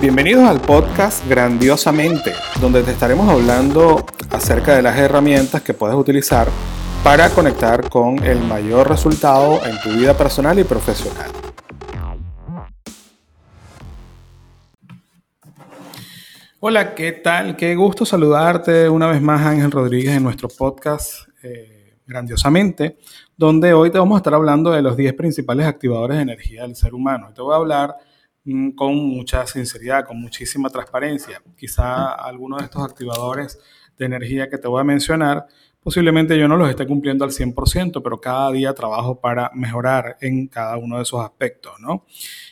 Bienvenidos al podcast Grandiosamente, donde te estaremos hablando acerca de las herramientas que puedes utilizar para conectar con el mayor resultado en tu vida personal y profesional. Hola, ¿qué tal? Qué gusto saludarte una vez más, Ángel Rodríguez, en nuestro podcast eh, Grandiosamente, donde hoy te vamos a estar hablando de los 10 principales activadores de energía del ser humano. Te voy a hablar con mucha sinceridad, con muchísima transparencia. Quizá algunos de estos activadores de energía que te voy a mencionar, posiblemente yo no los esté cumpliendo al 100%, pero cada día trabajo para mejorar en cada uno de esos aspectos, ¿no?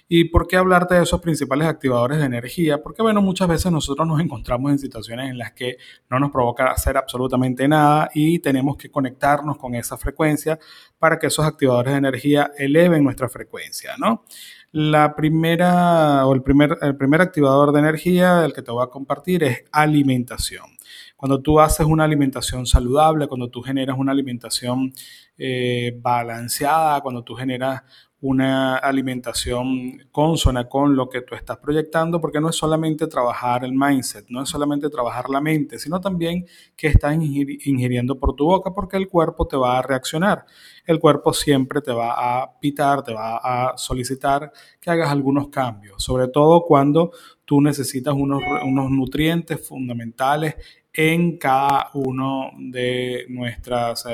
¿Y por qué hablarte de esos principales activadores de energía? Porque, bueno, muchas veces nosotros nos encontramos en situaciones en las que no nos provoca hacer absolutamente nada y tenemos que conectarnos con esa frecuencia para que esos activadores de energía eleven nuestra frecuencia, ¿no? La primera o el primer, el primer activador de energía del que te voy a compartir es alimentación. Cuando tú haces una alimentación saludable, cuando tú generas una alimentación eh, balanceada, cuando tú generas una alimentación consona con lo que tú estás proyectando, porque no es solamente trabajar el mindset, no es solamente trabajar la mente, sino también que estás ingiriendo por tu boca, porque el cuerpo te va a reaccionar. El cuerpo siempre te va a pitar, te va a solicitar que hagas algunos cambios, sobre todo cuando tú necesitas unos, unos nutrientes fundamentales en cada uno de nuestras,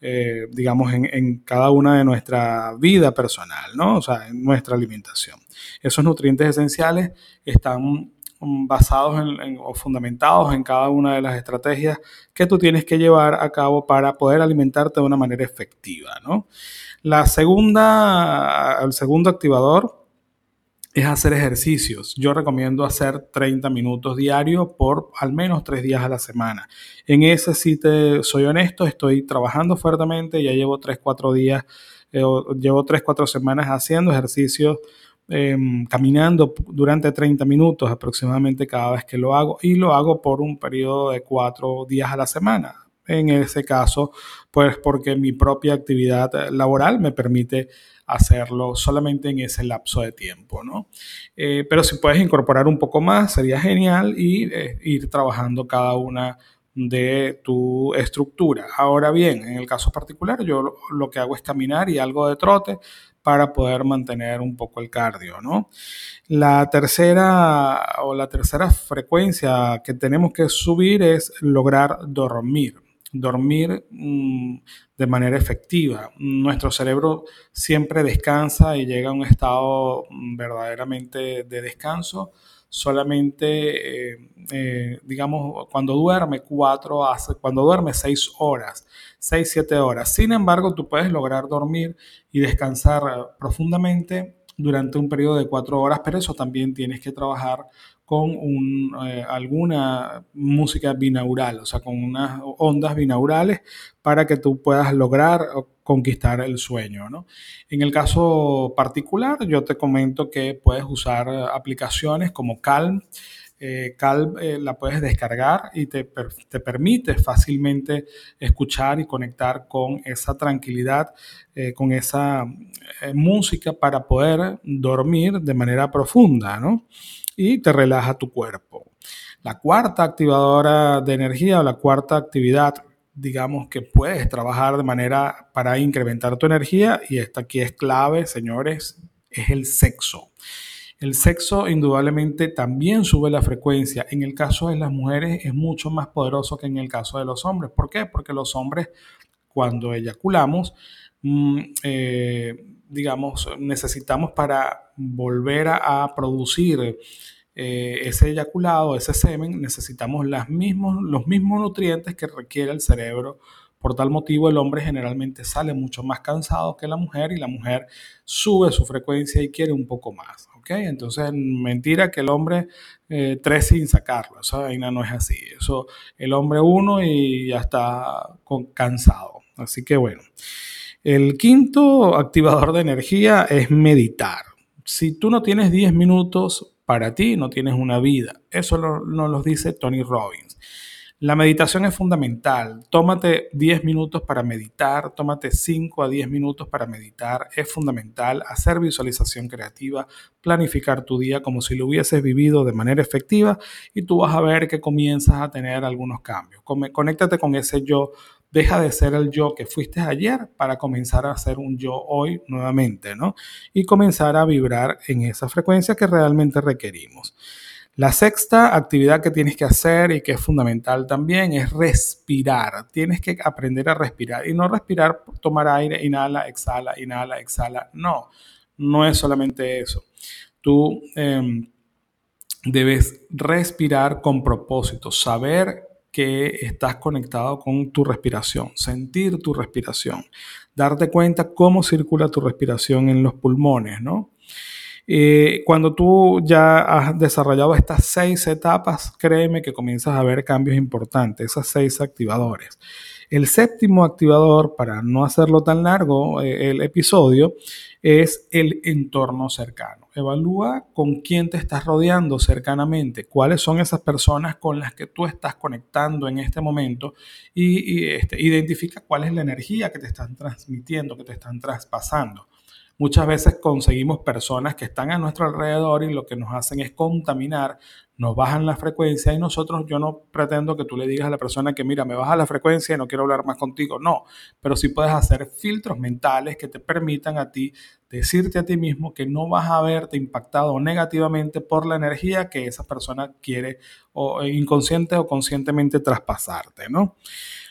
eh, digamos, en, cada una de nuestra vida personal, ¿no? O sea, en nuestra alimentación. Esos nutrientes esenciales están basados en, o fundamentados en cada una de las estrategias que tú tienes que llevar a cabo para poder alimentarte de una manera efectiva, ¿no? La segunda, el segundo activador es hacer ejercicios. Yo recomiendo hacer 30 minutos diarios por al menos tres días a la semana. En ese, si te soy honesto, estoy trabajando fuertemente, ya llevo 3, 4 días, eh, llevo 3, 4 semanas haciendo ejercicios, em, caminando durante 30 minutos aproximadamente cada vez que lo hago y lo hago por un periodo de 4 días a la semana. En ese caso, pues porque mi propia actividad laboral me permite hacerlo solamente en ese lapso de tiempo, ¿no? Eh, pero si puedes incorporar un poco más, sería genial y eh, ir trabajando cada una de tu estructura. Ahora bien, en el caso particular, yo lo, que hago es caminar y algo de trote para poder mantener un poco el cardio, ¿no? La tercera o la tercera frecuencia que tenemos que subir es lograr dormir dormir mm, de manera efectiva. Nuestro cerebro siempre descansa y llega a un estado mm, verdaderamente de descanso solamente, eh, eh, digamos, cuando duerme cuatro, cuando duerme seis horas, seis, siete horas. Sin embargo, tú puedes lograr dormir y descansar profundamente durante un periodo de cuatro horas, pero eso también tienes que trabajar con eh, alguna música binaural, o sea, con unas ondas binaurales para que tú puedas lograr conquistar el sueño. ¿no? En el caso particular, yo te comento que puedes usar aplicaciones como Calm. Eh, eh, la puedes descargar y te, te, permite fácilmente escuchar y conectar con esa tranquilidad, con esa música para poder dormir de manera profunda. ¿no? y te relaja tu cuerpo. La cuarta activadora de energía o la cuarta actividad, digamos que puedes trabajar de manera para incrementar tu energía y esta aquí es clave, señores, es el sexo. El sexo indudablemente también sube la frecuencia. En el caso de las mujeres es mucho más poderoso que en el caso de los hombres. ¿Por qué? Porque los hombres cuando eyaculamos, mm, eh, digamos, necesitamos para volver a, producir eh, ese eyaculado, ese semen, necesitamos los mismos nutrientes que requiere el cerebro. Por tal motivo, el hombre generalmente sale mucho más cansado que la mujer y la mujer sube su frecuencia y quiere un poco más. Entonces, mentira que el hombre eh, tres sin sacarlo. Eso no es así. Eso, el hombre uno y ya está cansado. Así que bueno. El quinto activador de energía es meditar. Si tú no tienes 10 minutos para ti, no tienes una vida. Eso nos lo dice Tony Robbins. La meditación es fundamental. Tómate 10 minutos para meditar, tómate 5 a 10 minutos para meditar. Es fundamental hacer visualización creativa, planificar tu día como si lo hubieses vivido de manera efectiva y tú vas a ver que comienzas a tener algunos cambios. Conéctate con ese yo deja de ser el yo que fuiste ayer para comenzar a ser un yo hoy nuevamente, ¿no? Y comenzar a vibrar en esa frecuencia que realmente requerimos. La sexta actividad que tienes que hacer y que es fundamental también es respirar. Tienes que aprender a respirar y no respirar, tomar aire, inhala, exhala, inhala, exhala. No, no es solamente eso. Tú em, debes respirar con propósito, saber que estás conectado con tu respiración, sentir tu respiración, darte cuenta cómo circula tu respiración en los pulmones, ¿no? Eh, cuando tú ya has desarrollado estas seis etapas, créeme que comienzas a ver cambios importantes, esas seis activadores. El séptimo activador, para no hacerlo tan largo eh, el episodio, es el entorno cercano. Evalúa con quién te estás rodeando cercanamente, cuáles son esas personas con las que tú estás conectando en este momento y, este, identifica cuál es la energía que te están transmitiendo, que te están traspasando. Muchas veces conseguimos personas que están a nuestro alrededor y lo que nos hacen es contaminar, nos bajan la frecuencia y nosotros, yo no pretendo que tú le digas a la persona que mira, me baja la frecuencia y no quiero hablar más contigo, no, pero sí puedes hacer filtros mentales que te permitan a ti decirte a ti mismo que no vas a verte impactado negativamente por la energía que esa persona quiere o inconsciente o conscientemente traspasarte, ¿no?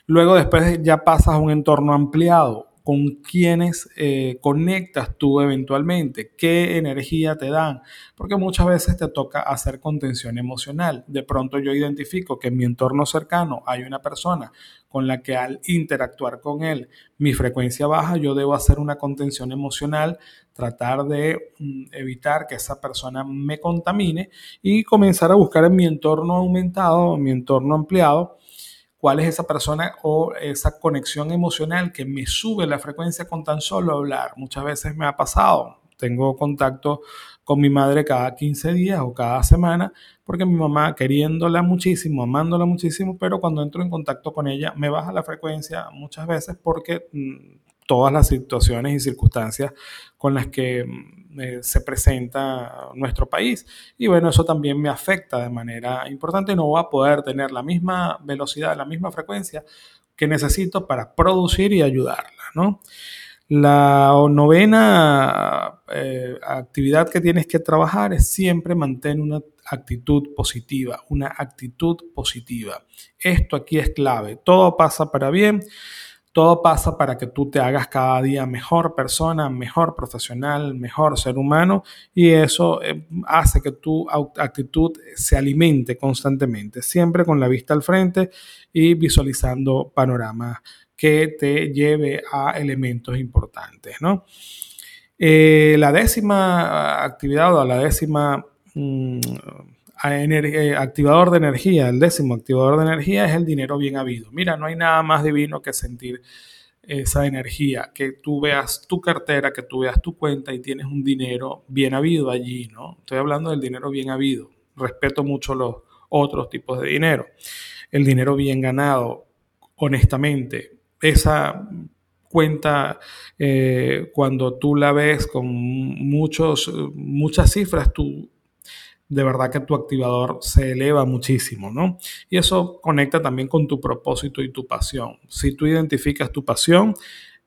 Luego después ya pasas a un entorno ampliado con quienes eh, conectas tú eventualmente, qué energía te dan, porque muchas veces te toca hacer contención emocional. De pronto yo identifico que en mi entorno cercano hay una persona con la que al interactuar con él mi frecuencia baja, yo debo hacer una contención emocional, tratar de mm, evitar que esa persona me contamine y comenzar a buscar en mi entorno aumentado, en mi entorno ampliado, cuál es esa persona o esa conexión emocional que me sube la frecuencia con tan solo hablar. Muchas veces me ha pasado, tengo contacto con mi madre cada 15 días o cada semana, porque mi mamá queriéndola muchísimo, amándola muchísimo, pero cuando entro en contacto con ella me baja la frecuencia muchas veces porque mm, todas las situaciones y circunstancias con las que mm, eh, se presenta nuestro país. Y bueno, eso también me afecta de manera importante. No voy a poder tener la misma velocidad, la misma frecuencia que necesito para producir y ayudarla, ¿no? La novena eh, actividad que tienes que trabajar es siempre mantener una actitud positiva, una actitud positiva. Esto aquí es clave. Todo pasa para bien. Todo pasa para que tú te hagas cada día mejor persona, mejor profesional, mejor ser humano y eso eh, hace que tu actitud se alimente constantemente, siempre con la vista al frente y visualizando panoramas que te lleve a elementos importantes. ¿no? Eh, la décima actividad o la décima mm, activador de energía, el décimo activador de energía es el dinero bien habido. Mira, no hay nada más divino que sentir esa energía, que tú veas tu cartera, que tú veas tu cuenta y tienes un dinero bien habido allí, ¿no? Estoy hablando del dinero bien habido. Respeto mucho los otros tipos de dinero. El dinero bien ganado, honestamente, esa cuenta eh, cuando tú la ves con muchos, muchas cifras, tú de verdad que tu activador se eleva muchísimo, ¿no? Y eso conecta también con tu propósito y tu pasión. Si tú identificas tu pasión,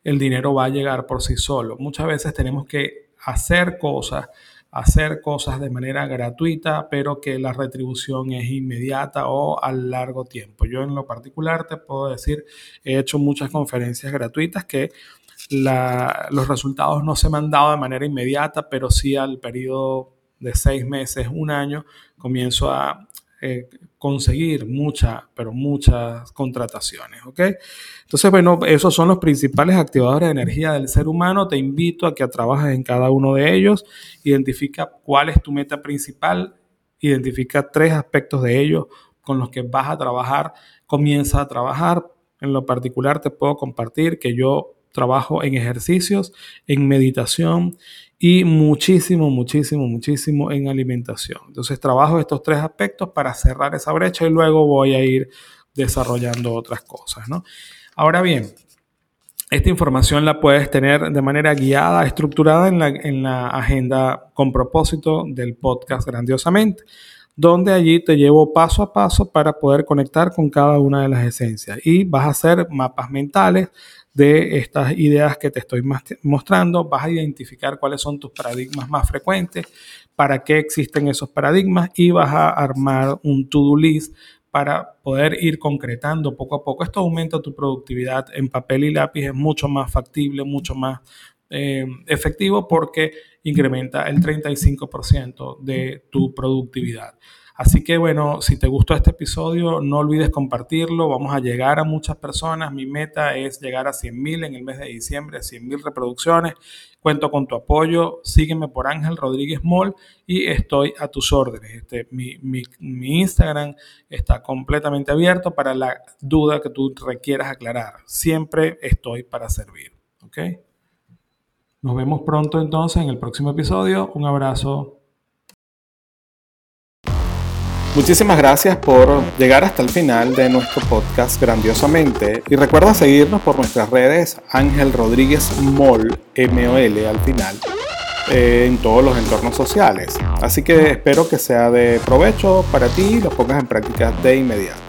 el dinero va a llegar por sí solo. Muchas veces tenemos que hacer cosas, hacer cosas de manera gratuita, pero que la retribución es inmediata o a largo tiempo. Yo en lo particular te puedo decir, he hecho muchas conferencias gratuitas que los resultados no se me han dado de manera inmediata, pero sí al periodo de seis meses, un año, comienzo a eh, conseguir muchas, pero muchas contrataciones, ¿ok? Entonces, bueno, esos son los principales activadores de energía del ser humano. Te invito a que trabajes en cada uno de ellos, identifica cuál es tu meta principal, identifica tres aspectos de ellos con los que vas a trabajar, comienza a trabajar. En lo particular te puedo compartir que yo trabajo en ejercicios, en meditación y muchísimo, muchísimo, muchísimo en alimentación. Entonces trabajo estos tres aspectos para cerrar esa brecha y luego voy a ir desarrollando otras cosas. Ahora bien, esta información la puedes tener de manera guiada, estructurada en la, en la agenda con propósito del podcast Grandiosamente donde allí te llevo paso a paso para poder conectar con cada una de las esencias y vas a hacer mapas mentales de estas ideas que te estoy mostrando, vas a identificar cuáles son tus paradigmas más frecuentes, para qué existen esos paradigmas y vas a armar un to-do list para poder ir concretando poco a poco. Esto aumenta tu productividad en papel y lápiz, es mucho más factible, mucho más eh, efectivo porque incrementa el 35% de tu productividad. Así que bueno, si te gustó este episodio, no olvides compartirlo. Vamos a llegar a muchas personas. Mi meta es llegar a 100.000 en el mes de diciembre, 100.000 reproducciones. Cuento con tu apoyo. Sígueme por Ángel Rodríguez Moll y estoy a tus órdenes. Este, mi, mi Instagram está completamente abierto para la duda que tú requieras aclarar. Siempre estoy para servir. Nos vemos pronto entonces en el próximo episodio. Un abrazo. Muchísimas gracias por llegar hasta el final de nuestro podcast grandiosamente y recuerda seguirnos por nuestras redes Ángel Rodríguez Mol, M-O-L al final, eh, en todos los entornos sociales. Así que espero que sea de provecho para ti y lo pongas en práctica de inmediato.